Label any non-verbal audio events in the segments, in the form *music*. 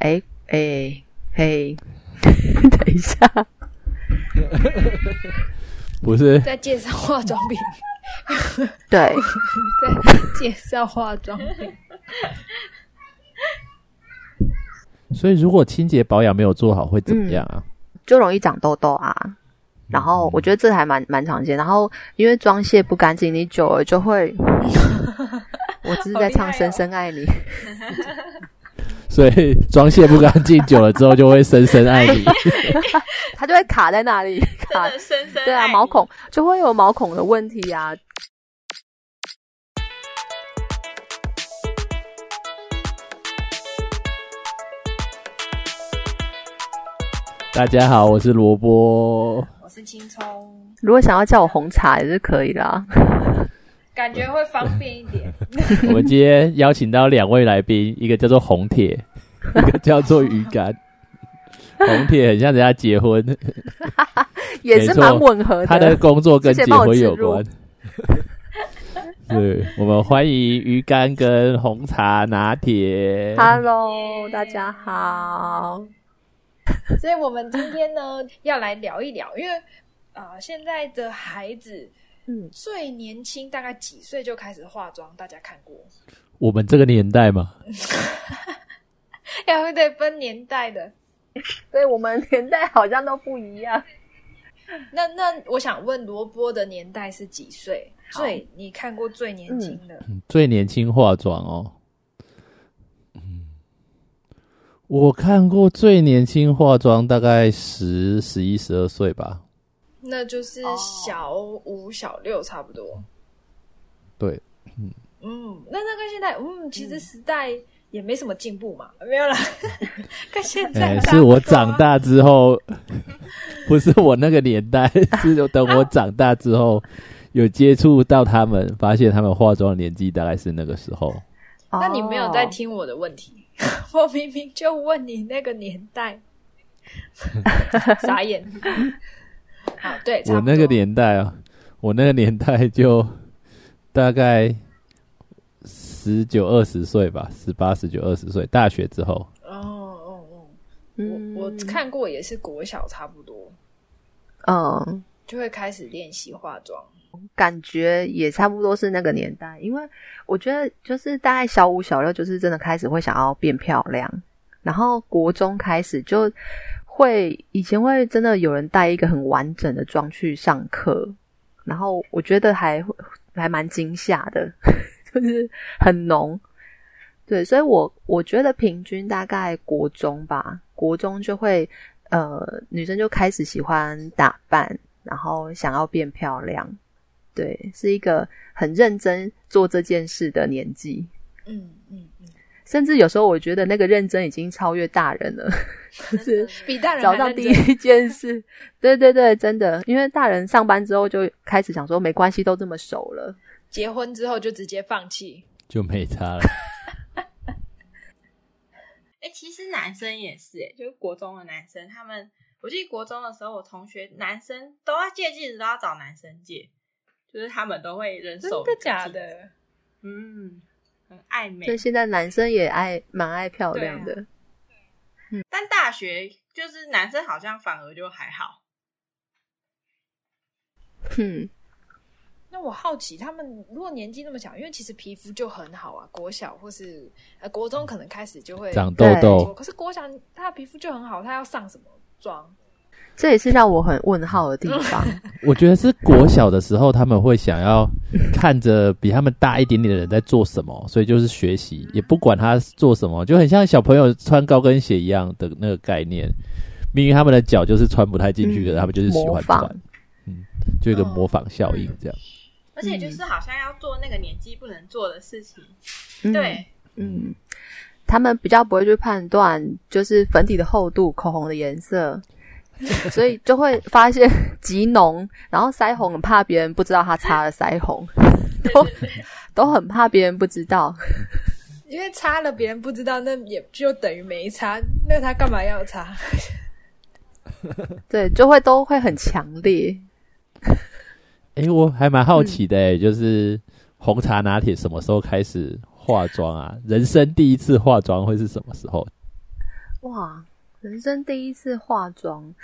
哎哎嘿，*laughs* 等一下，*laughs* 不是在介绍化妆品，对，*laughs* 在介绍化妆品。所以如果清洁保养没有做好会怎么样啊？就容易长痘痘啊。然后我觉得这还蛮蛮常见。然后因为妆卸不干净，你久了就会。我只是在唱《深深爱你》，所以妆卸不干净，久了之后就会深深爱你。*laughs* 它就会卡在那里，*laughs* 卡深深对啊，毛孔就会有毛孔的问题啊。大家好，我是萝卜，我是青葱。如果想要叫我红茶也是可以的，感觉会方便一点。*laughs* 我们今天邀请到两位来宾，一个叫做红铁，*laughs* 一个叫做鱼竿。红铁很像人家结婚，*laughs* 也是蛮吻合的。他的工作跟结婚有关。对，我们欢迎鱼竿跟红茶拿铁。Hello，大家好。所以，我们今天呢，要来聊一聊，因为啊，现在的孩子，嗯，最年轻大概几岁就开始化妆？大家看过？我们这个年代吗？*laughs* 要得分年代的，所以我们年代好像都不一样。那那，我想问罗波的年代是几岁？最你看过最年轻的？最年轻化妆哦。我看过最年轻化妆大概十十一十二岁吧，那就是小五小六差不多。对，嗯嗯，那那跟现在，嗯，其实时代也没什么进步嘛，没有啦。*laughs* 跟现在是我长大之后，不是我那个年代，*laughs* 是等我长大之后有接触到他们，发现他们化妆年纪大概是那个时候。那你没有在听我的问题？*laughs* 我明明就问你那个年代，傻眼。好，对我那个年代啊，我那个年代就大概十九二十岁吧，十八十九二十岁，大学之后。哦哦哦，我我看过也是国小差不多，嗯，就会开始练习化妆。感觉也差不多是那个年代，因为我觉得就是大概小五、小六，就是真的开始会想要变漂亮，然后国中开始就会以前会真的有人带一个很完整的妆去上课，然后我觉得还还蛮惊吓的，*laughs* 就是很浓。对，所以我我觉得平均大概国中吧，国中就会呃女生就开始喜欢打扮，然后想要变漂亮。对，是一个很认真做这件事的年纪。嗯嗯嗯，甚至有时候我觉得那个认真已经超越大人了，*laughs* 是比大人早上第一件事。对对对，真的，因为大人上班之后就开始想说没关系，都这么熟了，结婚之后就直接放弃，就没差了。*laughs* 哎，其实男生也是，哎，就是国中的男生，他们我记得国中的时候，我同学男生都要借镜子，都要找男生借。就是他们都会人手真的假的？嗯，很爱美。所以现在男生也爱蛮爱漂亮的。嗯，但大学就是男生好像反而就还好。嗯，那我好奇，他们如果年纪那么小，因为其实皮肤就很好啊，国小或是呃国中可能开始就会长痘痘，可是国小他的皮肤就很好，他要上什么妆？这也是让我很问号的地方。*laughs* 我觉得是国小的时候，他们会想要看着比他们大一点点的人在做什么，所以就是学习，也不管他做什么，就很像小朋友穿高跟鞋一样的那个概念。明明他们的脚就是穿不太进去的，他们就是喜欢穿，嗯，就一个模仿效应这样。而且就是好像要做那个年纪不能做的事情，对，嗯，他们比较不会去判断，就是粉底的厚度、口红的颜色。*laughs* 所以就会发现极浓，然后腮红很怕别人不知道他擦了腮红，*laughs* 都 *laughs* 都很怕别人不知道，因为擦了别人不知道，那也就等于没擦，那他干嘛要擦？对，就会都会很强烈。哎，我还蛮好奇的，就是红茶拿铁什么时候开始化妆啊？人生第一次化妆会是什么时候？哇，人生第一次化妆。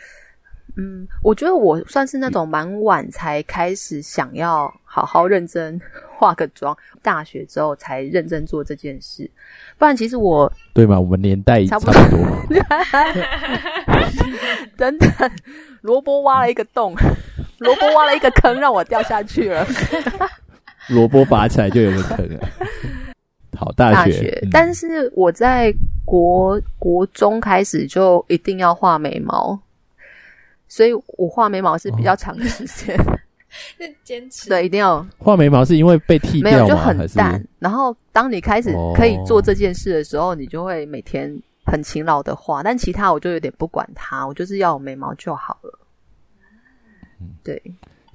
嗯，我觉得我算是那种蛮晚才开始想要好好认真化个妆，大学之后才认真做这件事。不然其实我对嘛？我们年代差不多。*laughs* 等等，萝卜挖了一个洞，萝卜挖了一个坑，让我掉下去了。*laughs* 萝卜拔起来就有个坑了。好，大学，但是我在国国中开始就一定要画眉毛。所以我画眉毛是比较长的时间，*laughs* 是坚持。对，一定要。画眉毛是因为被剃掉没有就很淡。然后当你开始可以做这件事的时候，你就会每天很勤劳的画。但其他我就有点不管它，我就是要眉毛就好了。对，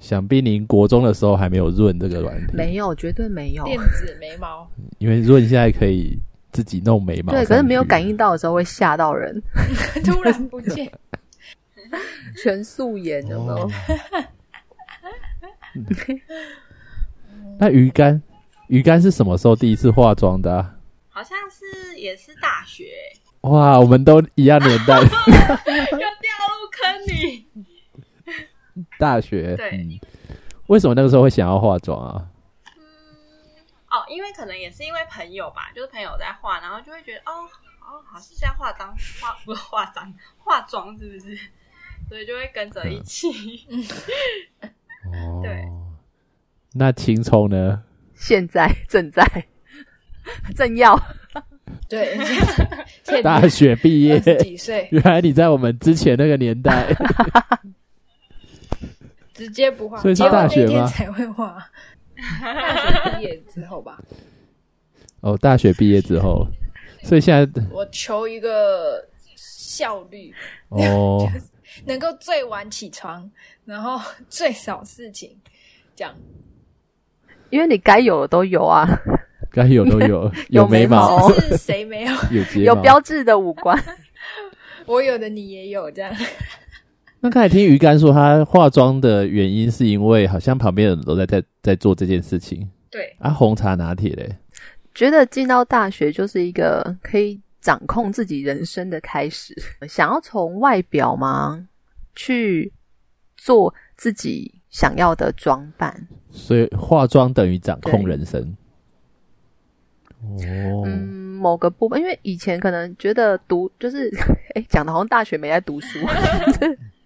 想必您国中的时候还没有润这个软体，没有，绝对没有电子眉毛。因为润现在可以自己弄眉毛，对，可是没有感应到的时候会吓到人，*laughs* 突然不见。全素颜有没有？*laughs* 那鱼竿，鱼竿是什么时候第一次化妆的？好像是也是大学。哇，我们都一样年代，*laughs* 又掉入坑里。大学对，为什么那个时候会想要化妆啊？嗯，哦，因为可能也是因为朋友吧，就是朋友在画，然后就会觉得哦哦，好像是在化妆，化不是化妆，*laughs* 化妆是不是？所以就会跟着一起。*laughs* 哦，对。那青葱呢？现在正在 *laughs* 正要。对。大学毕业几岁？原来你在我们之前那个年代。直接不画，所以是大学吗？才会画。大学毕业之后吧。哦，大学毕业之后，所以现在我求一个效率。哦。*laughs* 能够最晚起床，然后最少事情，这样。因为你该有的都有啊，该有都有，*laughs* 有眉毛是谁没有？*laughs* 有有标志的五官，我有的你也有，这样。那刚才听鱼竿说，他化妆的原因是因为好像旁边的人都在在在做这件事情。对啊，红茶拿铁嘞，觉得进到大学就是一个可以掌控自己人生的开始。想要从外表吗？去做自己想要的装扮，所以化妆等于掌控人生。哦，嗯，某个部分，因为以前可能觉得读就是，*laughs* 哎，讲的好像大学没在读书，*laughs*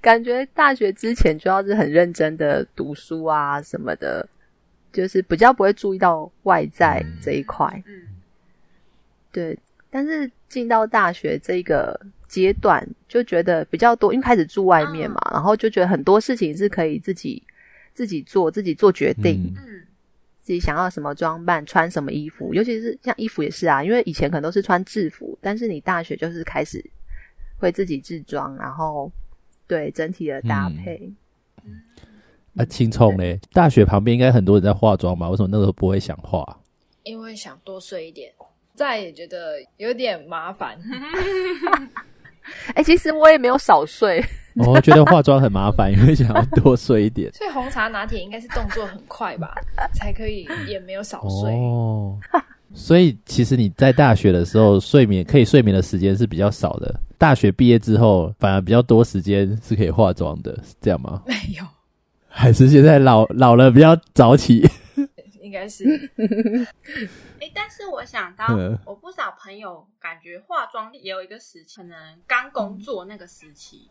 感觉大学之前就要是很认真的读书啊什么的，就是比较不会注意到外在这一块。嗯，对，但是进到大学这个。阶段就觉得比较多，因为开始住外面嘛，然后就觉得很多事情是可以自己自己做，自己做决定。嗯，自己想要什么装扮，穿什么衣服，尤其是像衣服也是啊，因为以前可能都是穿制服，但是你大学就是开始会自己制装，然后对整体的搭配。啊青葱嘞，大学旁边应该很多人在化妆吧？为什么那时候不会想化？因为想多睡一点，再也觉得有点麻烦。哎，其实我也没有少睡。我觉得化妆很麻烦，因为想要多睡一点。*laughs* 所以红茶拿铁应该是动作很快吧，才可以也没有少睡。哦，所以其实你在大学的时候睡眠可以睡眠的时间是比较少的。大学毕业之后反而比较多时间是可以化妆的，是这样吗？*laughs* 没有，还是现在老老了比较早起？*laughs* 应该是。*laughs* 哎，但是我想到，我不少朋友感觉化妆也有一个时期，可能刚工作那个时期，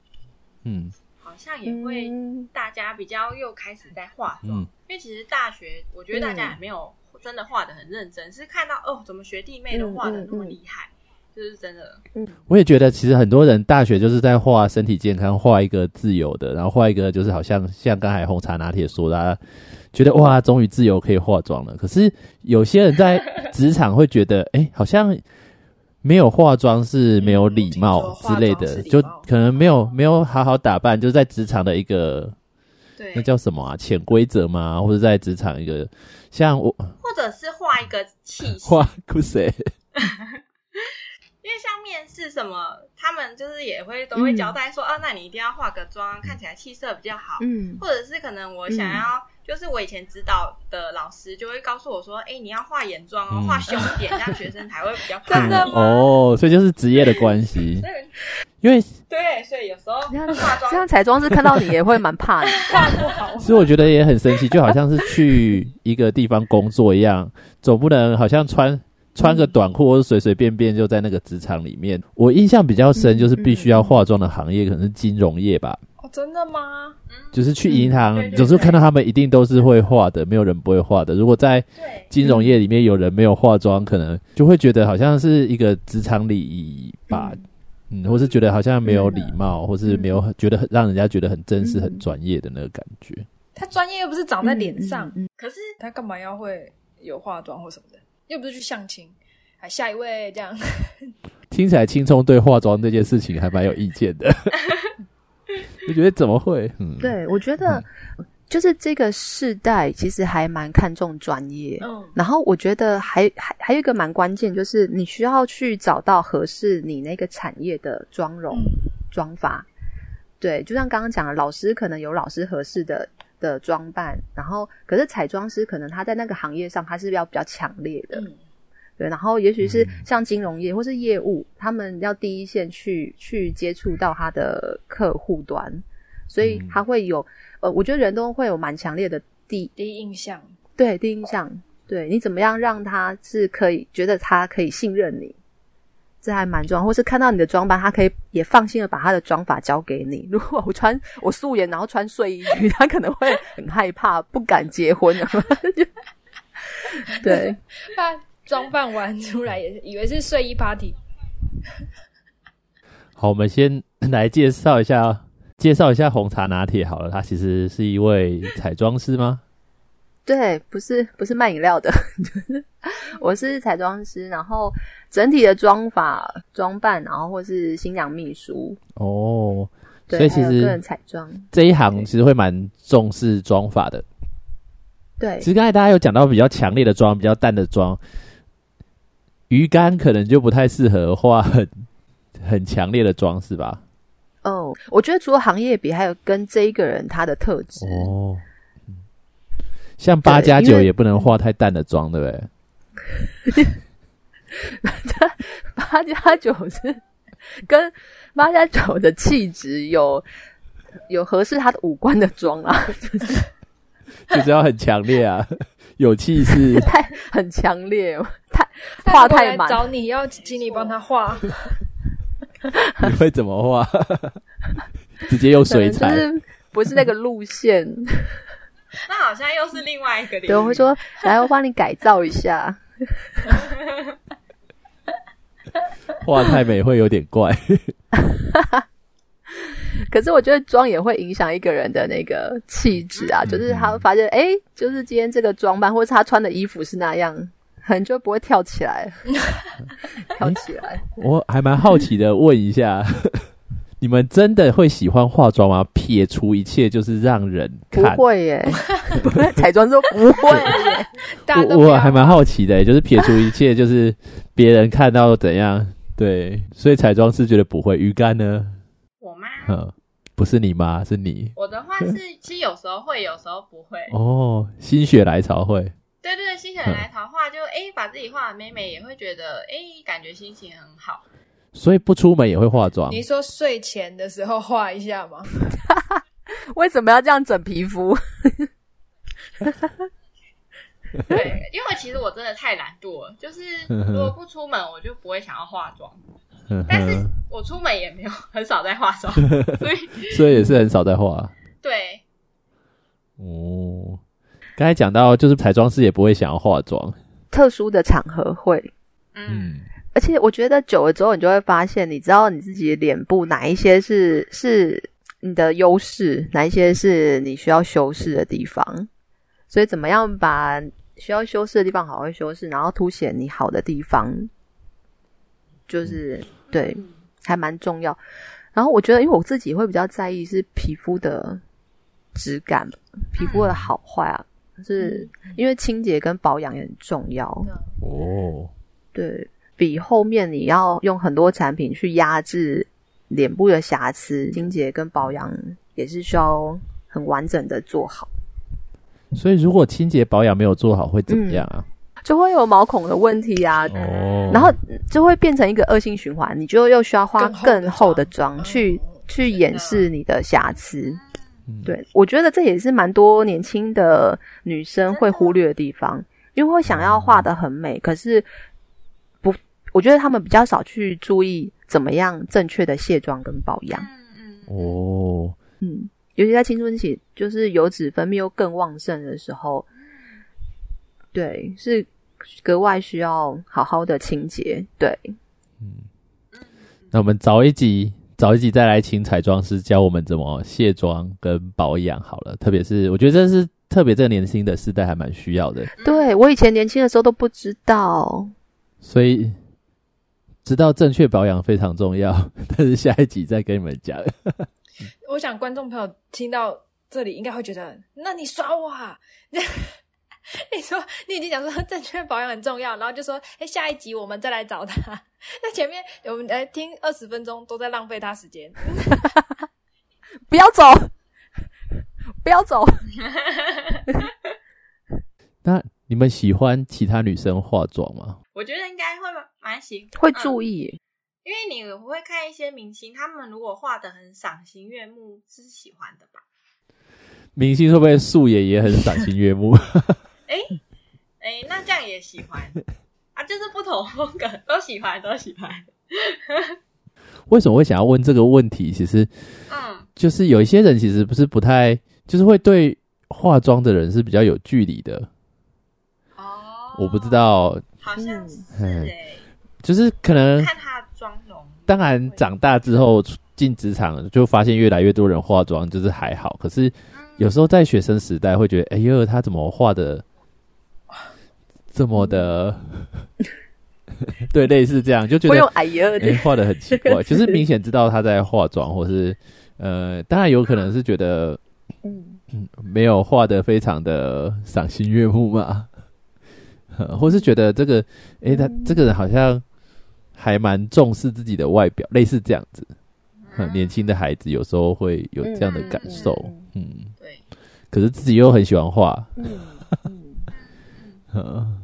嗯，好像也会大家比较又开始在化妆，因为其实大学我觉得大家也没有真的画的很认真，是看到哦，怎么学弟妹都画的那么厉害，就是真的。嗯，我也觉得其实很多人大学就是在画身体健康，画一个自由的，然后画一个就是好像像刚才红茶拿铁说的。觉得哇，终于自由可以化妆了。可是有些人在职场会觉得，哎，好像没有化妆是没有礼貌之类的，就可能没有没有好好打扮，就在职场的一个，对，那叫什么啊？潜规则吗？或者在职场一个像我，或者是画一个气势，画酷谁？*laughs* 因为像面试什么，他们就是也会都会交代说啊，那你一定要化个妆，看起来气色比较好。嗯，或者是可能我想要，就是我以前指导的老师就会告诉我说，哎，你要化眼妆哦，化凶一点，这样学生才会比较 *laughs* 真的哦，所以就是职业的关系。*laughs* 因为对，所以有时候这样彩妆师看到你也会蛮怕的 *laughs* 画不好。所以我觉得也很神奇，就好像是去一个地方工作一样，总不能好像穿。穿个短裤或者随随便便就在那个职场里面，我印象比较深就是必须要化妆的行业可能是金融业吧。哦，真的吗？就是去银行，总是看到他们一定都是会化的，没有人不会化的。如果在金融业里面有人没有化妆，可能就会觉得好像是一个职场礼仪吧，嗯，或是觉得好像没有礼貌，或是没有觉得很让人家觉得很正式、很专业的那个感觉。他专业又不是长在脸上，可是他干嘛要会有化妆或什么的？又不是去相亲，还下一位这样，*laughs* 听起来青葱对化妆这件事情还蛮有意见的。*laughs* 我觉得怎么会？嗯，对我觉得就是这个世代其实还蛮看重专业。嗯，然后我觉得还还还有一个蛮关键，就是你需要去找到合适你那个产业的妆容妆法。对，就像刚刚讲的，老师可能有老师合适的。的装扮，然后可是彩妆师可能他在那个行业上他是要比较强烈的，对，然后也许是像金融业或是业务，他们要第一线去去接触到他的客户端，所以他会有呃，我觉得人都会有蛮强烈的第第一印象，对，第一印象，对你怎么样让他是可以觉得他可以信任你。这还蛮重要，或是看到你的装扮，他可以也放心的把他的妆法交给你。*laughs* 如果我穿我素颜，然后穿睡衣去，*laughs* 他可能会很害怕，不敢结婚。*laughs* 对，他装扮完出来也以为是睡衣 party。好，我们先来介绍一下，介绍一下红茶拿铁好了。他其实是一位彩妆师吗？对，不是不是卖饮料的，*laughs* 我是彩妆师，然后整体的妆法、装扮，然后或是新娘秘书哦。所以其实个人彩妆这一行其实会蛮重视妆法的。对，其实刚才大家有讲到比较强烈的妆、比较淡的妆，鱼竿可能就不太适合画很很强烈的妆，是吧？哦，我觉得除了行业比，还有跟这一个人他的特质哦。像八加九也不能化太淡的妆，对不对？*laughs* 八加九是跟八加九的气质有有合适他的五官的妆啊，就是就是要很强烈啊，*laughs* 有气势，*laughs* 太很强烈，太画太满。找你要请你帮他画，你会怎么画？直接用水彩，不是那个路线。*laughs* 那好像又是另外一个。对，我会说，*laughs* 来，我帮你改造一下。*laughs* 画太美会有点怪。可是我觉得妆也会影响一个人的那个气质啊，就是他会发现，哎，就是今天这个装扮，或者他穿的衣服是那样，可能就不会跳起来。跳起来。我还蛮好奇的，问一下。你们真的会喜欢化妆吗？撇除一切，就是让人看。不会耶，*laughs* 彩妆都不会耶。*laughs* 我我还蛮好奇的，就是撇除一切，就是别人看到怎样？对，所以彩妆是觉得不会。鱼竿呢？我妈？嗯，不是你妈，是你。我的话是，其实有时候会，有时候不会。哦，心血来潮会。对对对，心血来潮画就哎，把自己画的美美，也会觉得哎，感觉心情很好。所以不出门也会化妆。你说睡前的时候化一下吗？*laughs* 为什么要这样整皮肤？*laughs* 对，因为其实我真的太懒惰了，就是 *laughs* 如果不出门，我就不会想要化妆。但是我出门也没有很少在化妆，所以所以也是很少在化。对。哦，刚才讲到就是彩妆师也不会想要化妆，特殊的场合会。嗯。而且我觉得久了之后，你就会发现，你知道你自己脸部哪一些是是你的优势，哪一些是你需要修饰的地方。所以，怎么样把需要修饰的地方好好修饰，然后凸显你好的地方，就是对，还蛮重要。然后，我觉得，因为我自己会比较在意是皮肤的质感，皮肤的好坏啊，是因为清洁跟保养也很重要。哦，对。比后面你要用很多产品去压制脸部的瑕疵，清洁跟保养也是需要很完整的做好。所以如果清洁保养没有做好，会怎么样啊？就会有毛孔的问题啊，然后就会变成一个恶性循环，你就又需要花更厚的妆去去掩饰你的瑕疵。对，我觉得这也是蛮多年轻的女生会忽略的地方，因为会想要画的很美，可是不，我觉得他们比较少去注意怎么样正确的卸妆跟保养。嗯嗯。哦。嗯，尤其在青春期，就是油脂分泌又更旺盛的时候，对，是格外需要好好的清洁。对。嗯。那我们早一集。早一集再来请彩妆师教我们怎么卸妆跟保养好了，特别是我觉得这是特别这个年轻的时代还蛮需要的。对我以前年轻的时候都不知道，所以知道正确保养非常重要。*laughs* 但是下一集再跟你们讲。*laughs* 我想观众朋友听到这里应该会觉得，那你耍我？啊？*laughs* 你说你已经讲说正确保养很重要，然后就说，哎，下一集我们再来找他。那前面我们来听二十分钟都在浪费他时间，不要走，不要走。那你们喜欢其他女生化妆吗？我觉得应该会蛮喜，会注意，因为你会看一些明星，他们如果画的很赏心悦目，是喜欢的吧？明星会不会素颜也很赏心悦目？*laughs* 哎哎，那这样也喜欢啊？就是不同风格都喜欢，都喜欢。*laughs* 为什么会想要问这个问题？其实，嗯，就是有一些人其实不是不太，就是会对化妆的人是比较有距离的。哦，我不知道，好像是哎，就是可能看他妆容。当然，长大之后进职场就发现越来越多人化妆，就是还好。可是有时候在学生时代会觉得，哎呦，他怎么画的？这么的，*laughs* 对，类似这样，就觉得哎呀，画的很奇怪，*laughs* 就是明显知道他在化妆，或是呃，当然有可能是觉得，嗯。嗯，没有画的非常的赏心悦目嘛，或是觉得这个，哎，他这个人好像还蛮重视自己的外表，类似这样子，很年轻的孩子有时候会有这样的感受，嗯，对，可是自己又很喜欢画，嗯嗯。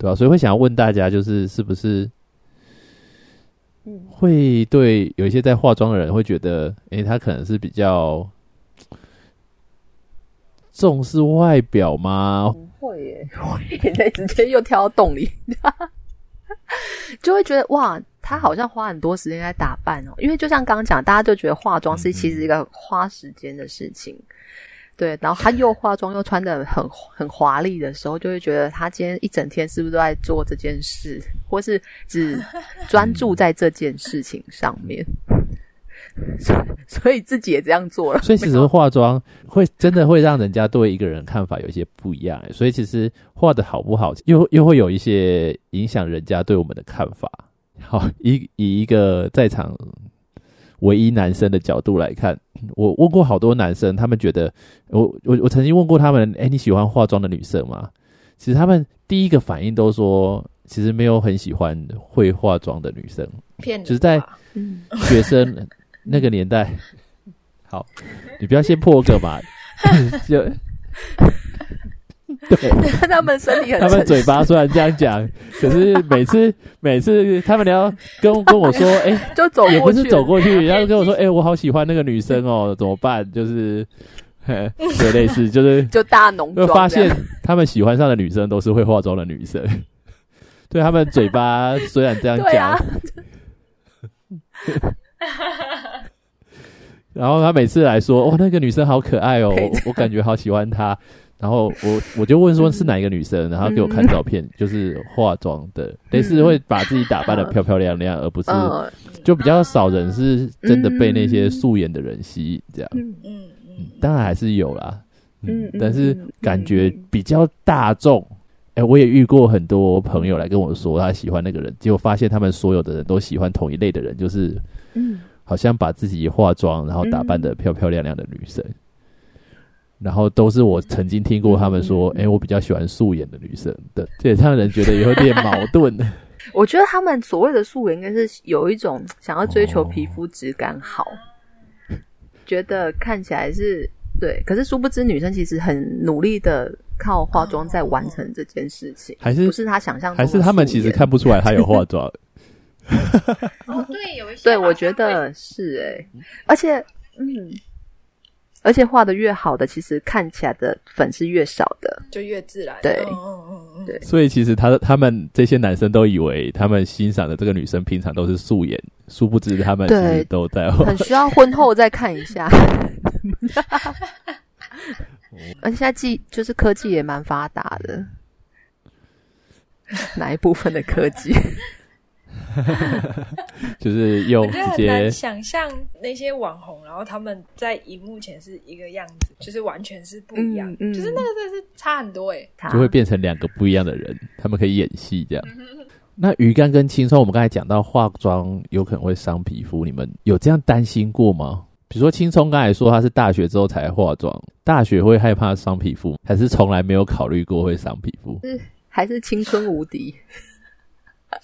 对吧？所以会想要问大家，就是是不是，会对有一些在化妆的人会觉得，哎，他可能是比较重视外表吗？不会耶，*laughs* 会在直接又跳到洞里，*laughs* 就会觉得哇，他好像花很多时间在打扮哦。因为就像刚刚讲，大家就觉得化妆是其实一个花时间的事情。对，然后他又化妆又穿的很很华丽的时候，就会觉得他今天一整天是不是都在做这件事，或是只专注在这件事情上面？*laughs* *laughs* 所以自己也这样做了。所以其实化妆会真的会让人家对一个人看法有一些不一样。所以其实画的好不好，又又会有一些影响人家对我们的看法。好，以以一个在场。唯一男生的角度来看，我问过好多男生，他们觉得我我我曾经问过他们，哎，你喜欢化妆的女生吗？其实他们第一个反应都说，其实没有很喜欢会化妆的女生。骗就是在 *laughs* 学生那个年代。好，你不要先破个嘛，*laughs* 就。对，他们身体很，他们嘴巴虽然这样讲，*laughs* 可是每次每次他们聊跟跟我说，*laughs* 哎，就走也不是走过去，然后跟我说，哎，我好喜欢那个女生哦，怎么办？就是，对，类似就是就大浓妆，发现他们喜欢上的女生都是会化妆的女生，对他们嘴巴虽然这样讲，*laughs* 然后他每次来说，哇，那个女生好可爱哦，*laughs* 我感觉好喜欢她。然后我我就问说是哪一个女生，然后给我看照片，就是化妆的，类似会把自己打扮的漂漂亮亮，而不是就比较少人是真的被那些素颜的人吸引这样。嗯嗯嗯，当然还是有啦，嗯，但是感觉比较大众。哎，我也遇过很多朋友来跟我说他喜欢那个人，结果发现他们所有的人都喜欢同一类的人，就是嗯，好像把自己化妆然后打扮的漂漂亮亮的女生。然后都是我曾经听过他们说，哎，我比较喜欢素颜的女生的，这也让人觉得有点矛盾。*laughs* 我觉得他们所谓的素颜，应该是有一种想要追求皮肤质感好，觉得看起来是对。可是殊不知，女生其实很努力的靠化妆在完成这件事情，还是不是他想象？还是他们其实看不出来他有化 *laughs* 妆？哦，对，有一些，对我觉得是哎，而且嗯。而且画的越好的，其实看起来的粉是越少的，就越自然。对，嗯嗯嗯对。所以其实他他们这些男生都以为他们欣赏的这个女生平常都是素颜，殊不知他们其实都在很需要婚后再看一下。而且现在技就是科技也蛮发达的，哪一部分的科技？*laughs* 就是用直接想象那些网红，然后他们在荧幕前是一个样子，就是完全是不一样，就是那个真的是差很多哎，就会变成两个不一样的人，他们可以演戏这样。*laughs* 那鱼竿跟青松，我们刚才讲到化妆有可能会伤皮肤，你们有这样担心过吗？比如说青葱刚才说他是大学之后才化妆，大学会害怕伤皮肤，还是从来没有考虑过会伤皮肤？是还是青春无敌？*laughs*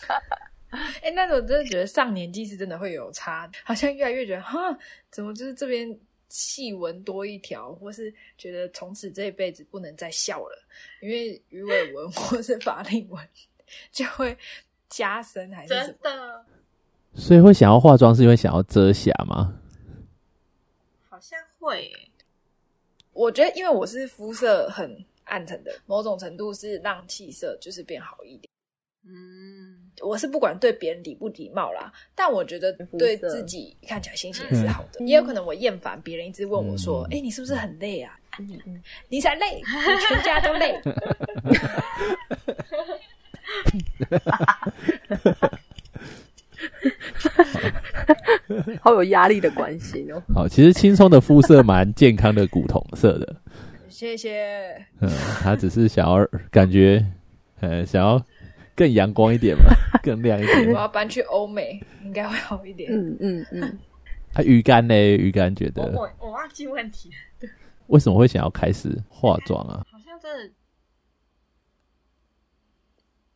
哎，那我真的觉得上年纪是真的会有差，好像越来越觉得哈，怎么就是这边细纹多一条，或是觉得从此这一辈子不能再笑了，因为鱼尾纹或是法令纹就会加深，还是真的？所以会想要化妆，是因为想要遮瑕吗？会。我觉得，因为我是肤色很暗沉的，某种程度是让气色就是变好一点。嗯。我是不管对别人礼不礼貌啦，但我觉得对自己看起来心情也是好的。也有可能我厌烦别人一直问我说：“哎，你是不是很累啊？”你才累，你全家都累。*laughs* 好有压力的关系哦。*laughs* 好，其实青松的肤色蛮健康的，古铜色的。谢谢。嗯，他只是想要感觉，呃，想要。更阳光一点嘛，*laughs* 更亮一点。我要搬去欧美，应该会好一点。嗯嗯嗯。他鱼竿呢？鱼竿觉得我我忘记问题了。为什么会想要开始化妆啊？好像真的。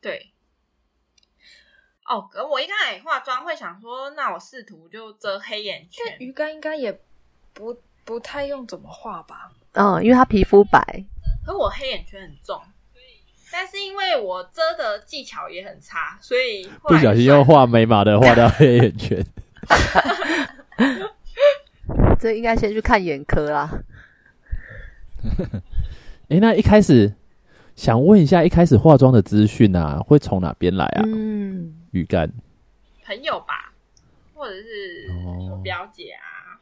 对。哦，可我一开始化妆会想说，那我试图就遮黑眼圈。鱼竿应该也不不太用怎么画吧？嗯，因为他皮肤白。可我黑眼圈很重。但是因为我遮的技巧也很差，所以不小心又画眉毛的画到黑眼圈。*laughs* *laughs* 这应该先去看眼科啦。*laughs* 哎，那一开始想问一下，一开始化妆的资讯啊，会从哪边来啊？嗯，鱼竿朋友吧，或者是我表姐啊，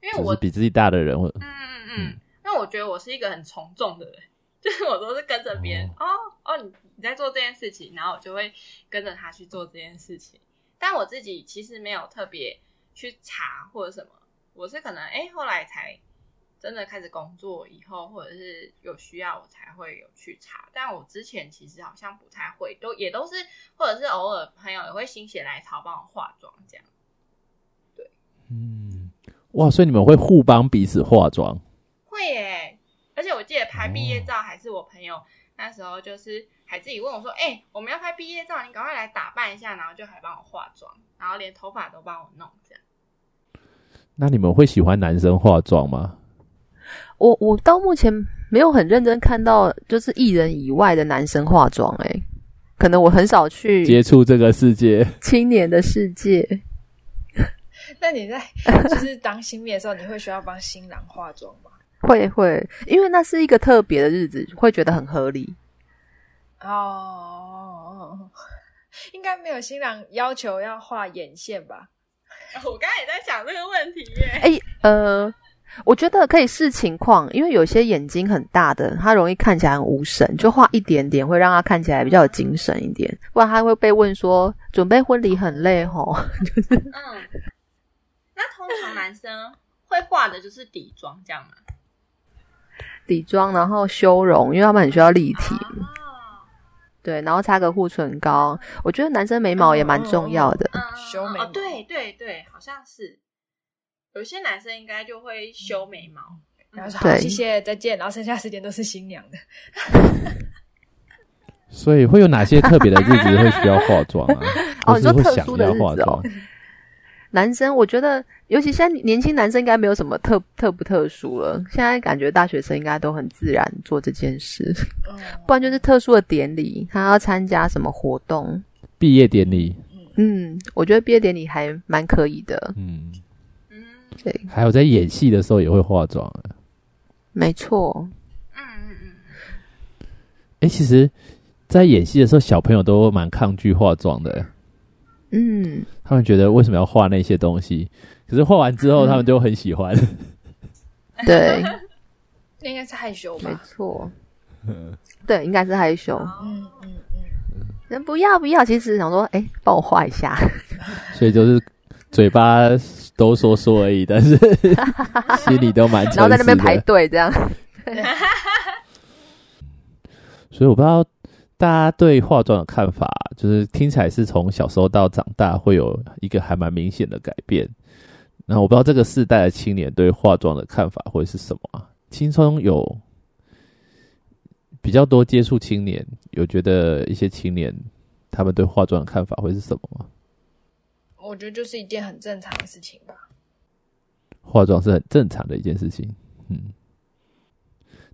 因为我比自己大的人，或嗯嗯嗯，因为我觉得我是一个很从众的人。*laughs* 就是我都是跟着别人哦。哦，你你在做这件事情，然后我就会跟着他去做这件事情。但我自己其实没有特别去查或者什么，我是可能哎后来才真的开始工作以后，或者是有需要我才会有去查。但我之前其实好像不太会，都也都是或者是偶尔朋友也会心血来潮帮我化妆这样。对，嗯，哇，所以你们会互帮彼此化妆？会耶。而且我记得拍毕业照还是我朋友那时候就是还自己问我说：“哎，我们要拍毕业照，你赶快来打扮一下。”然后就还帮我化妆，然后连头发都帮我弄这样。那你们会喜欢男生化妆吗？我我到目前没有很认真看到就是艺人以外的男生化妆，哎，可能我很少去接触这个世界，*laughs* 青年的世界。*laughs* 那你在 *laughs* 就是当新面的时候，你会需要帮新郎化妆吗？会会，因为那是一个特别的日子，会觉得很合理。哦，应该没有新郎要求要画眼线吧？我刚才也在想这个问题耶。哎，呃，我觉得可以视情况，因为有些眼睛很大的，他容易看起来很无神，就画一点点会让他看起来比较有精神一点，不然他会被问说准备婚礼很累吼。*laughs* 就是嗯，那通常男生会画的就是底妆这样吗？底妆，然后修容，因为他们很需要立体。对，然后擦个护唇膏。我觉得男生眉毛也蛮重要的。修眉，对对对，好像是有些男生应该就会修眉毛。然后说好，谢谢，再见。然后剩下时间都是新娘的。*laughs* 所以会有哪些特别的日子会需要化妆啊？*laughs* 哦，你说特殊的日子哦。*laughs* 男生，我觉得，尤其现在年轻男生应该没有什么特特不特殊了。现在感觉大学生应该都很自然做这件事，不然就是特殊的典礼，他要参加什么活动？毕业典礼。嗯，我觉得毕业典礼还蛮可以的。嗯嗯，对。还有在演戏的时候也会化妆。没错。嗯嗯嗯。哎，其实，在演戏的时候，小朋友都蛮抗拒化妆的。嗯，他们觉得为什么要画那些东西？可是画完之后，他们就很喜欢。对，那应该是害羞吧？没错，对，应该是害羞。嗯嗯嗯，人不要不要，其实想说，哎，帮我画一下。所以就是嘴巴都说说而已，但是 *laughs* 心里都蛮……然后在那边排队这样。*laughs* 所以我不知道。大家对化妆的看法，就是听起来是从小时候到长大会有一个还蛮明显的改变。那我不知道这个世代的青年对化妆的看法会是什么？青葱有比较多接触青年，有觉得一些青年他们对化妆的看法会是什么吗？我觉得就是一件很正常的事情吧。化妆是很正常的一件事情，嗯。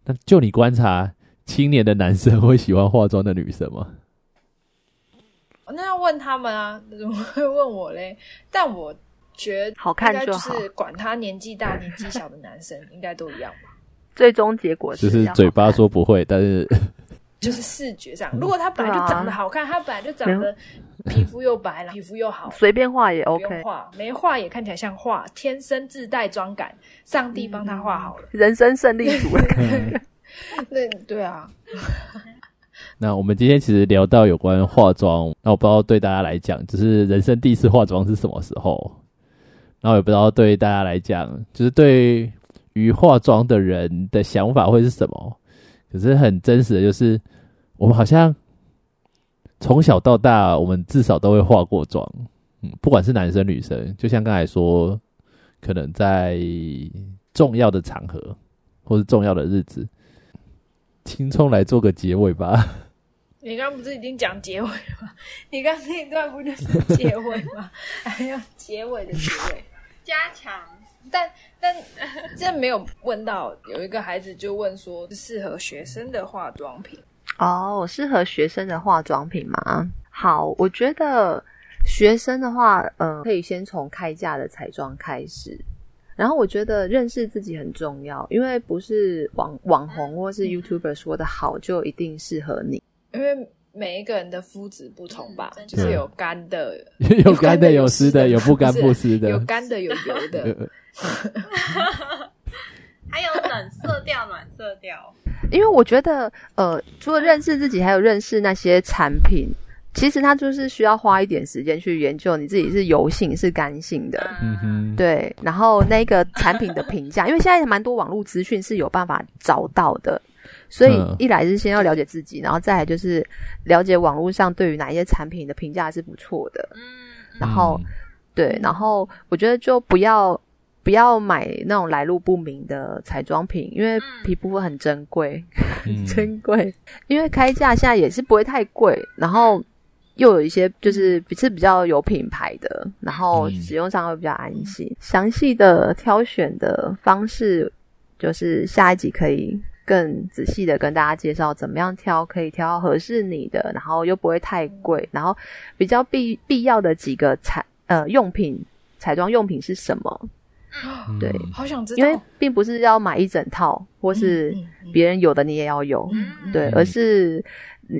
那就你观察。青年的男生会喜欢化妆的女生吗？那要问他们啊，怎么会问我嘞？但我觉得好看就好，管他年纪大年纪小的男生应该都一样吧。最终结果就是嘴巴说不会，但是就是视觉上，如果他本来就长得好看，他本来就长得皮肤又白了，皮肤又好，随便画也 OK，画没画也看起来像画，天生自带妆感，上帝帮他画好了，人生胜利组。*laughs* 那对啊，*laughs* 那我们今天其实聊到有关化妆，那我不知道对大家来讲，就是人生第一次化妆是什么时候？然后也不知道对大家来讲，就是对于化妆的人的想法会是什么？可是很真实的就是，我们好像从小到大，我们至少都会化过妆，嗯，不管是男生女生，就像刚才说，可能在重要的场合或是重要的日子。青葱来做个结尾吧。你刚刚不是已经讲结尾吗？*laughs* 你刚那一段不就是结尾吗？*laughs* 还要结尾的结尾，加强。但但这没有问到，有一个孩子就问说，适合学生的化妆品哦，适合学生的化妆品吗？好，我觉得学生的话，嗯，可以先从开价的彩妆开始。然后我觉得认识自己很重要，因为不是网网红或是 YouTuber 说的好就一定适合你，因为每一个人的肤质不同吧，就是有干的，*laughs* 有干的，有湿的，有不干不湿的，有干的，有油的，*laughs* 还有冷色调、暖色调。因为我觉得，呃，除了认识自己，还有认识那些产品。其实它就是需要花一点时间去研究你自己是油性是干性的，嗯哼，对。然后那个产品的评价，因为现在蛮多网络资讯是有办法找到的，所以一来是先要了解自己，然后再来就是了解网络上对于哪一些产品的评价是不错的，嗯，然后对，然后我觉得就不要不要买那种来路不明的彩妆品，因为皮肤很珍贵，很 *laughs* 珍贵，因为开价现在也是不会太贵，然后。又有一些就是是比较有品牌的，然后使用上会比较安心。详细的挑选的方式，就是下一集可以更仔细的跟大家介绍怎么样挑，可以挑合适你的，然后又不会太贵，然后比较必必要的几个彩呃用品彩妆用品是什么？对，好想知道，因为并不是要买一整套，或是别人有的你也要有，对，而是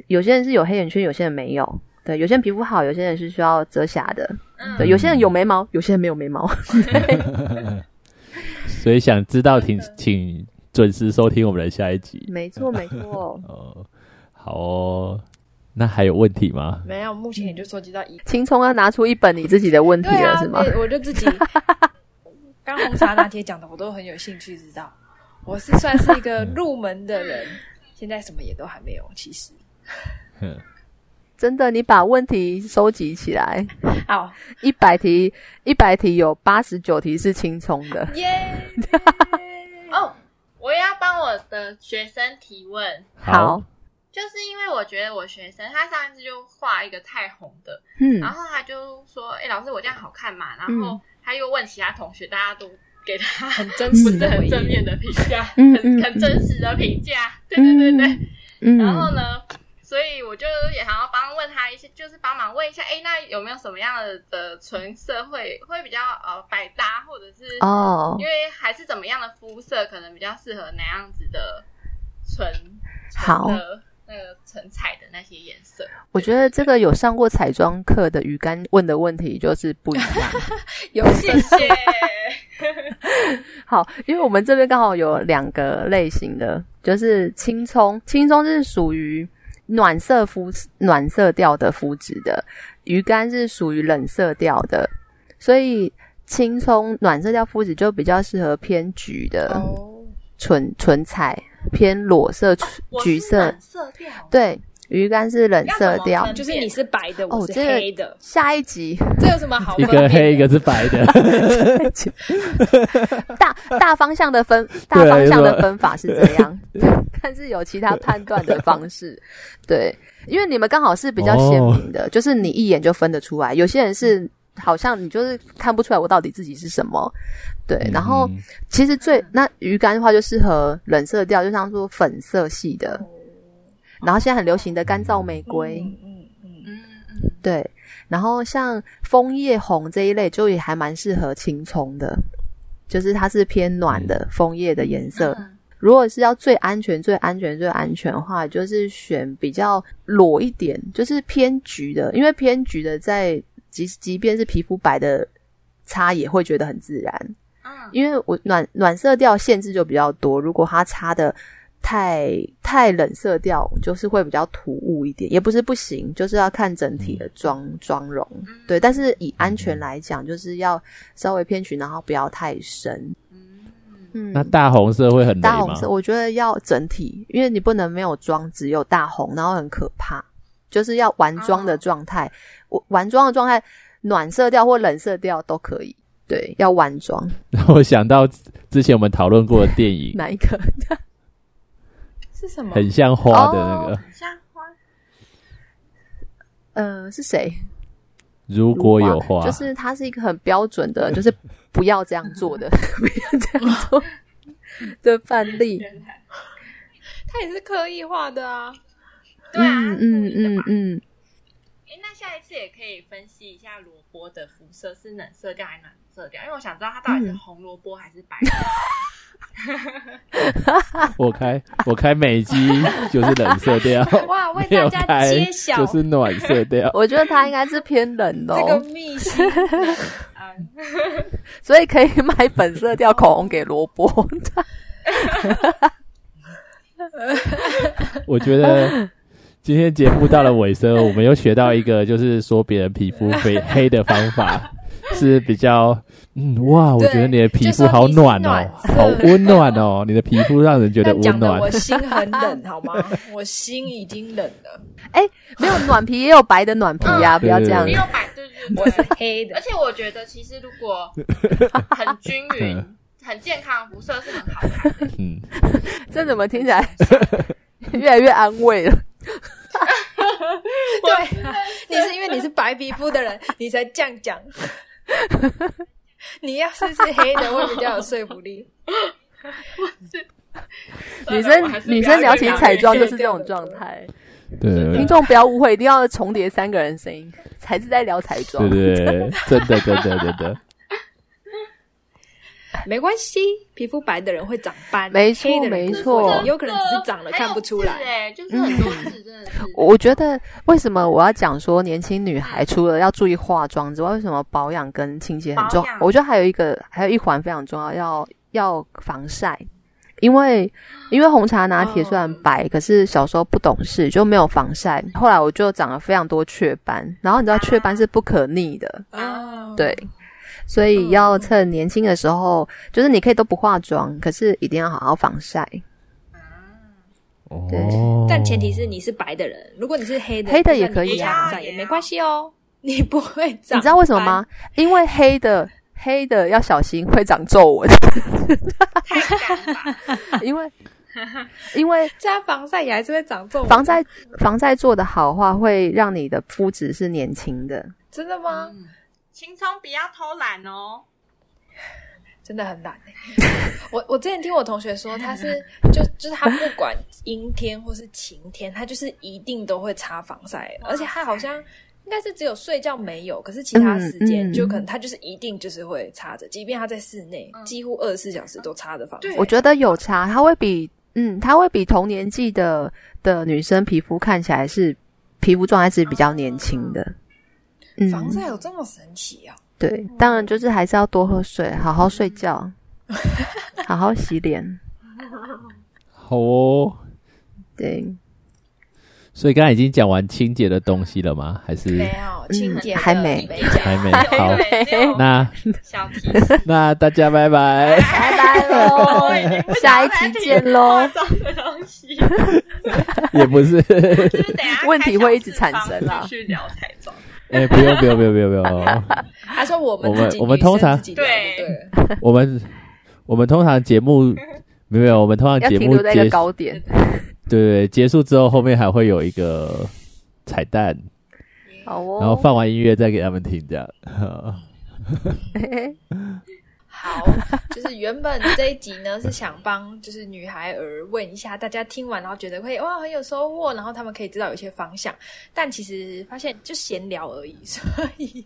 有些人是有黑眼圈，有些人没有。对，有些人皮肤好，有些人是需要遮瑕的。对，有些人有眉毛，有些人没有眉毛。*laughs* *laughs* 所以想知道，请请准时收听我们的下一集。没错，没错。*laughs* 哦，好哦。那还有问题吗？没有，目前也就收集到一。青葱要拿出一本你自己的问题了，是吗？我就自己。*laughs* 刚红茶拿铁讲的，我都很有兴趣知道。我是算是一个入门的人，*laughs* 现在什么也都还没有，其实。真的，你把问题收集起来。好，一百题，一百题有八十九题是轻松的。耶！哦，我要帮我的学生提问。好，就是因为我觉得我学生他上一次就画一个太红的，嗯，然后他就说：“哎，老师，我这样好看嘛？”然后他又问其他同学，大家都给他很真实、*laughs* 很正面的评价，很很真实的评价。对对对对，嗯。然后呢，所以我就也想要帮问他一些，就是帮忙问一下，哎，那有没有什么样的的纯色会会比较呃百搭，或者是哦，因为还是怎么样的肤色可能比较适合哪样子的唇好。那个唇彩的那些颜色，我觉得这个有上过彩妆课的鱼竿问的问题就是不一样。*laughs* 有谢谢。*laughs* 好，因为我们这边刚好有两个类型的，就是青葱，青葱是属于暖色肤暖色调的肤质的，鱼竿是属于冷色调的，所以青葱暖色调肤质就比较适合偏橘的唇唇彩。偏裸色、橘色，对，鱼竿是冷色调，就是你是白的，我是黑的。下一集这有什么好？一个黑，一个是白的。*laughs* 大大方向的分，大方向的分法是这样，*laughs* 但是有其他判断的方式。对，因为你们刚好是比较鲜明的，就是你一眼就分得出来。有些人是。好像你就是看不出来我到底自己是什么，对。然后其实最那鱼竿的话就适合冷色调，就像说粉色系的。然后现在很流行的干燥玫瑰，嗯嗯嗯嗯，对。然后像枫叶红这一类就也还蛮适合青葱的，就是它是偏暖的枫叶的颜色。如果是要最安全、最安全、最安全的话，就是选比较裸一点，就是偏橘的，因为偏橘的在。即即便是皮肤白的擦也会觉得很自然，嗯，因为我暖暖色调限制就比较多，如果它擦的太太冷色调，就是会比较突兀一点，也不是不行，就是要看整体的妆妆容，对，但是以安全来讲，就是要稍微偏橘，然后不要太深，嗯，那大红色会很大红色，我觉得要整体，因为你不能没有妆，只有大红，然后很可怕，就是要完妆的状态。完妆的状态，暖色调或冷色调都可以。对，要完妆。*laughs* 然后想到之前我们讨论过的电影，*laughs* 哪一个？是什么？很像花的那个。像花。呃，是谁？如果有花，就是它是一个很标准的，*laughs* 就是不要这样做的，*laughs* 不要这样做 *laughs* 的范例。他也是刻意画的啊。对啊，嗯嗯嗯。哎，那下一次也可以分析一下萝卜的肤色是冷色调还是暖色调，因为我想知道它到底是红萝卜还是白。*laughs* 我开我开美肌就是冷色调，*laughs* 哇，为大家揭晓就是暖色调。我觉得它应该是偏冷的，这个秘辛。*laughs* 所以可以买粉色调口红给萝卜。我觉得。今天节目到了尾声，我们又学到一个，就是说别人皮肤非黑的方法是比较，嗯，哇，我觉得你的皮肤好暖哦，好温暖哦，你的皮肤让人觉得温暖。我心很冷，好吗？我心已经冷了。*laughs* 哎，没有暖皮也有白的暖皮呀，不要这样。没有白，对对，我是黑的。而且我觉得，其实如果很均匀、*laughs* 很健康，肤色是很好的。嗯，这怎么听起来越来越安慰了？*laughs* 对，你是因为你是白皮肤的人，*laughs* 你才这样讲。*laughs* 你要是是黑的，会比较有说服力。女生女生聊起彩妆就是这种状态。对，听众不要误会，一定要重叠三个人声音，才是在聊彩妆。对对，真的真的真的。没关系，皮肤白的人会长斑，没错没错，有可能只是长了看不出来。哎，就是很多字真的是。*laughs* 我觉得为什么我要讲说年轻女孩除了要注意化妆之外，为什么保养跟清洁很重要？我觉得还有一个还有一环非常重要，要要防晒。因为因为红茶拿铁虽然白，可是小时候不懂事就没有防晒，后来我就长了非常多雀斑。然后你知道雀斑是不可逆的啊，对。所以要趁年轻的时候，就是你可以都不化妆，可是一定要好好防晒。哦，对，但前提是你是白的人，如果你是黑的，黑的也可以啊，也没关系哦。*laughs* 你不会长，你知道为什么吗？因为黑的黑的要小心会长皱纹。太干吧？*laughs* 因为因为加防晒也还是会长皱纹。防晒防晒做的好话，会让你的肤质是年轻的。真的吗？青葱不要偷懒哦。真的很懒 *laughs* 我我之前听我同学说，他是就就是他不管阴天或是晴天，他就是一定都会擦防晒，而且他好像应该是只有睡觉没有，可是其他时间就可能他就是一定就是会擦着，即便他在室内，几乎二十四小时都擦着防晒。我觉得有擦，他会比嗯，他会比同年纪的的女生皮肤看起来是皮肤状态是比较年轻的。防晒有这么神奇啊？对，当然就是还是要多喝水，好好睡觉，好好洗脸。好哦。对。所以刚才已经讲完清洁的东西了吗？还是没有清洁还没还没好。那那大家拜拜拜拜喽，下一期见喽。*laughs* *laughs* 也不是，问题会一直产生啊。去聊彩妆。哎，不用不用不用不用不用。*laughs* 他说我们我们我们通常对对，*laughs* 我们我们通常节目没有，我们通常节目在一个高点。对对，结束之后后面还会有一个彩蛋，好哦。然后放完音乐再给他们听，这样。*laughs* 好，*laughs* 就是原本这一集呢是想帮就是女孩儿问一下大家听完然后觉得会哇很有收获，然后他们可以知道有些方向，但其实发现就闲聊而已，*laughs* 所以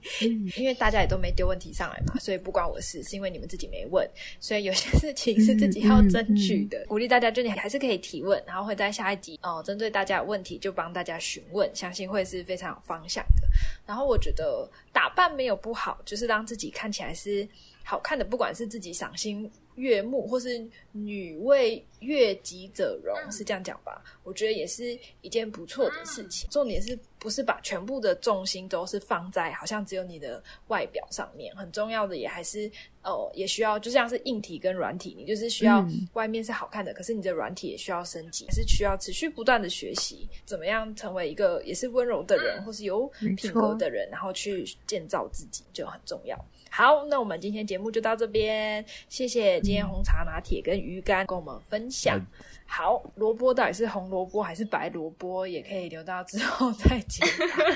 因为大家也都没丢问题上来嘛，所以不关我事，是因为你们自己没问，所以有些事情是自己要争取的。鼓励大家，就你还是可以提问，然后会在下一集哦，针对大家的问题就帮大家询问，相信会是非常有方向的。然后我觉得打扮没有不好，就是让自己看起来是。好看的，不管是自己赏心悦目，或是女为悦己者容，是这样讲吧？我觉得也是一件不错的事情。重点是不是把全部的重心都是放在好像只有你的外表上面？很重要的也还是哦，也需要就像是硬体跟软体，你就是需要外面是好看的，可是你的软体也需要升级，是需要持续不断的学习，怎么样成为一个也是温柔的人，或是有品格的人，然后去建造自己就很重要。好，那我们今天节目就到这边，谢谢今天红茶拿铁跟鱼干跟我们分享。好，萝卜到底是红萝卜还是白萝卜，也可以留到之后再讲。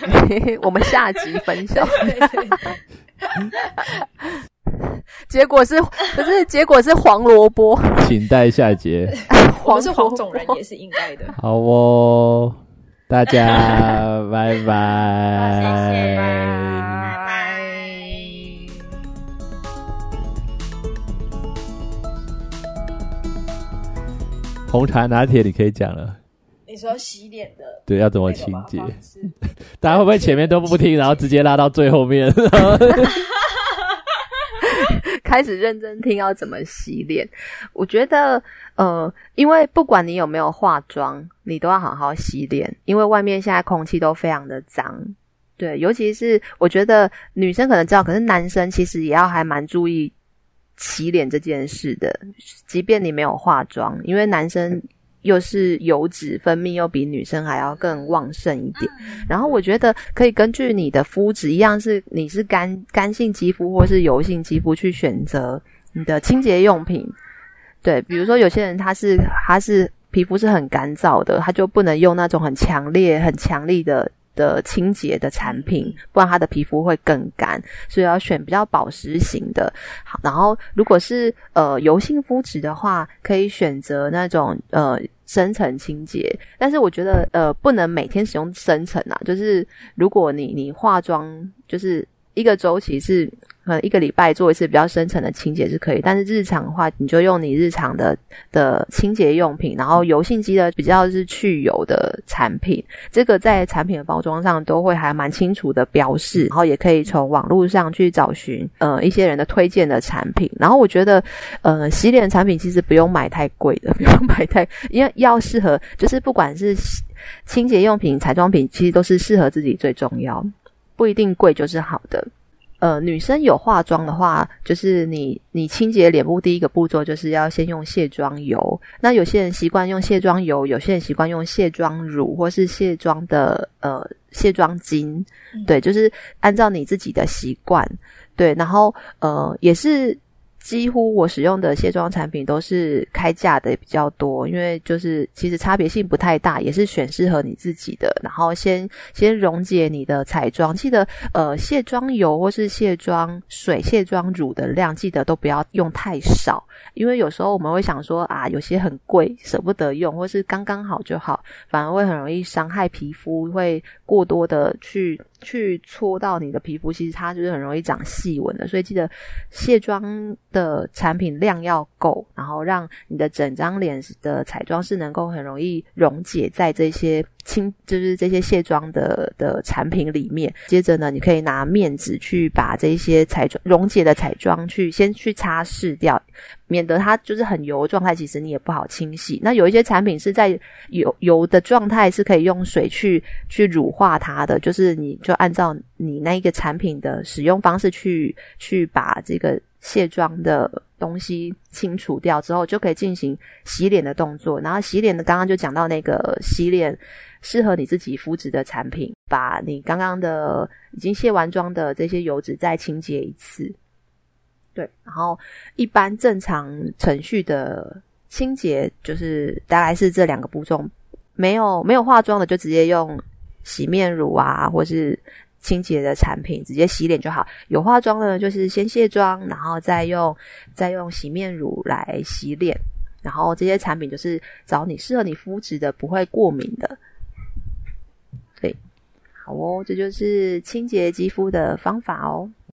*laughs* 我们下集分享。*laughs* 结果是不是？结果是黄萝卜，请待下节。*laughs* 我们是黄种人，也是应该的。好哦，大家拜拜。红茶拿铁，你可以讲了。你说洗脸的，对，要怎么清洁？*laughs* 大家会不会前面都不听，然后直接拉到最后面？*laughs* 开始认真听要怎么洗脸？我觉得，呃，因为不管你有没有化妆，你都要好好洗脸，因为外面现在空气都非常的脏。对，尤其是我觉得女生可能知道，可是男生其实也要还蛮注意。洗脸这件事的，即便你没有化妆，因为男生又是油脂分泌又比女生还要更旺盛一点。然后我觉得可以根据你的肤质，一样是你是干干性肌肤或是油性肌肤去选择你的清洁用品。对，比如说有些人他是他是皮肤是很干燥的，他就不能用那种很强烈、很强力的。的清洁的产品，不然它的皮肤会更干，所以要选比较保湿型的。好，然后如果是呃油性肤质的话，可以选择那种呃深层清洁。但是我觉得呃不能每天使用深层啊，就是如果你你化妆就是一个周期是。呃，一个礼拜做一次比较深层的清洁是可以，但是日常的话，你就用你日常的的清洁用品，然后油性肌的比较是去油的产品，这个在产品的包装上都会还蛮清楚的标示，然后也可以从网络上去找寻呃一些人的推荐的产品，然后我觉得呃洗脸产品其实不用买太贵的，*laughs* 不用买太，因为要适合就是不管是清洁用品、彩妆品，其实都是适合自己最重要，不一定贵就是好的。呃，女生有化妆的话，就是你你清洁脸部第一个步骤就是要先用卸妆油。那有些人习惯用卸妆油，有些人习惯用卸妆乳或是卸妆的呃卸妆巾，对，就是按照你自己的习惯，对，然后呃也是几乎我使用的卸妆产品都是开价的比较多，因为就是其实差别性不太大，也是选适合你自己的。然后先先溶解你的彩妆，记得呃卸妆油或是卸妆水、卸妆乳的量，记得都不要用太少，因为有时候我们会想说啊，有些很贵舍不得用，或是刚刚好就好，反而会很容易伤害皮肤，会过多的去。去搓到你的皮肤，其实它就是很容易长细纹的，所以记得卸妆的产品量要够，然后让你的整张脸的彩妆是能够很容易溶解在这些清，就是这些卸妆的的产品里面。接着呢，你可以拿面纸去把这些彩妆溶解的彩妆去先去擦拭掉。免得它就是很油的状态，其实你也不好清洗。那有一些产品是在油油的状态，是可以用水去去乳化它的，就是你就按照你那一个产品的使用方式去去把这个卸妆的东西清除掉之后，就可以进行洗脸的动作。然后洗脸的刚刚就讲到那个洗脸适合你自己肤质的产品，把你刚刚的已经卸完妆的这些油脂再清洁一次。对，然后一般正常程序的清洁就是大概是这两个步骤，没有没有化妆的就直接用洗面乳啊，或是清洁的产品直接洗脸就好。有化妆的，就是先卸妆，然后再用再用洗面乳来洗脸。然后这些产品就是找你适合你肤质的，不会过敏的。好哦，这就是清洁肌肤的方法哦。